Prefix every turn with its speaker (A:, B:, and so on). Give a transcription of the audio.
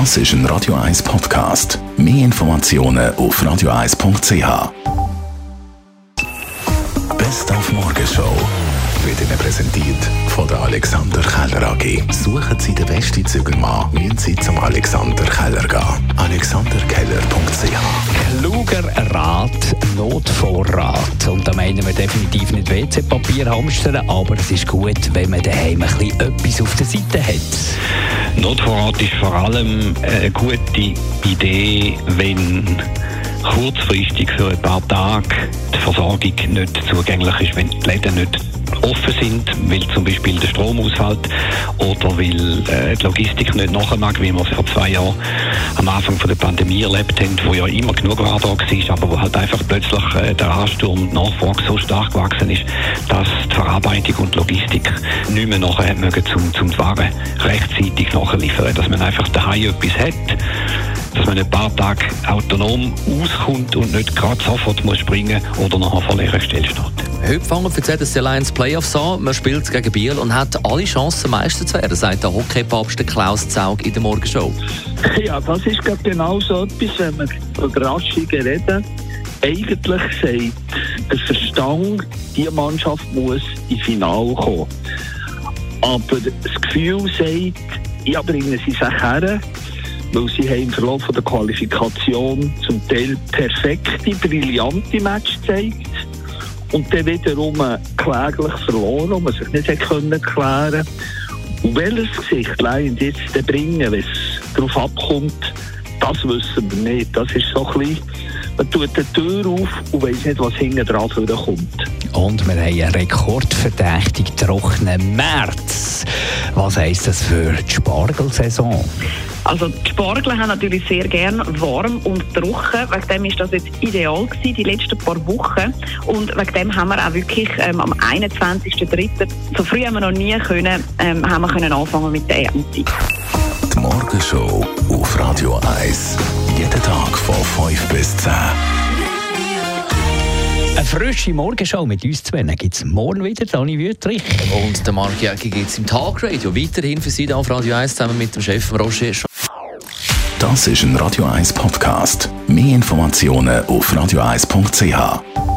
A: Das ist ein Radio 1 Podcast. Mehr Informationen auf radio1.ch. Best auf Morgenshow wird Ihnen präsentiert von der Alexander Keller AG. Suchen Sie den besten Zügelmann, müssen Sie zum Alexander Keller gehen. alexanderkeller.ch
B: Kluger Rat, Notvorrat. Und da meinen wir definitiv nicht WC-Papier hamstern, aber es ist gut, wenn man daheim ein bisschen etwas auf der Seite hat.
C: Notvorrat ist vor allem eine gute Idee, wenn kurzfristig für ein paar Tage die Versorgung nicht zugänglich ist, wenn die Läden nicht offen sind, weil zum Beispiel der Strom ausfällt oder weil äh, die Logistik nicht mag, wie wir es vor zwei Jahren am Anfang von der Pandemie erlebt haben, wo ja immer genug da war, aber wo halt einfach plötzlich äh, der Ansturm und die Nachfrage so stark gewachsen ist, dass Verarbeitung und Logistik nicht mehr nachher mögen, zum, zum die Ware rechtzeitig nachliefern, dass man einfach daheim etwas hat, dass man ein paar Tage autonom auskommt und nicht gerade sofort muss springen oder nachher vor leeren Stelle steht.
D: Heute fangen für die ZSC Lions Playoffs an. Man spielt gegen Biel und hat alle Chancen, Meister zu werden, sagt der Hockeypapst Klaus Zaug in der Morgenshow.
E: Ja, das ist gerade genau so etwas, wenn wir von Überraschungen reden. Eigentlich sagt der Verstand, die Mannschaft muss ins Finale kommen. Aber das Gefühl sagt, ja, bringen sie sich her, weil sie haben im Verlauf der Qualifikation zum Teil perfekte, brillante Match gezeigt und dann wiederum kläglich verloren, wo man sich nicht können klären Und welches Gesicht Lions jetzt bringen, wenn es darauf abkommt, das wissen wir nicht. Das ist so ein bisschen, man tut die Tür auf und weiß nicht, was hinten dran kommt.
B: Und wir haben einen rekordverdächtig trockenen März. Was heisst das für die Spargelsaison?
F: Also die Spargel haben natürlich sehr gern warm und trocken. Wegen dem ist das jetzt ideal gewesen, die letzten paar Wochen. Und wegen dem haben wir auch wirklich ähm, am 21.03. so früh haben wir noch nie können, ähm, haben wir können anfangen mit der Ernte.
A: Die Morgenshow auf Radio 1. Jeden Tag von 5 bis 10.
B: Eine frische Morgenshow mit uns zwei gibt es morgen wieder, Dani Wüttrich.
D: Und der Marc Jäcki gibt es im Tagradio weiterhin für Sie da auf Radio 1 zusammen mit dem Chef Roger
A: Das ist ein Radio 1 Podcast. Mehr Informationen auf radio1.ch.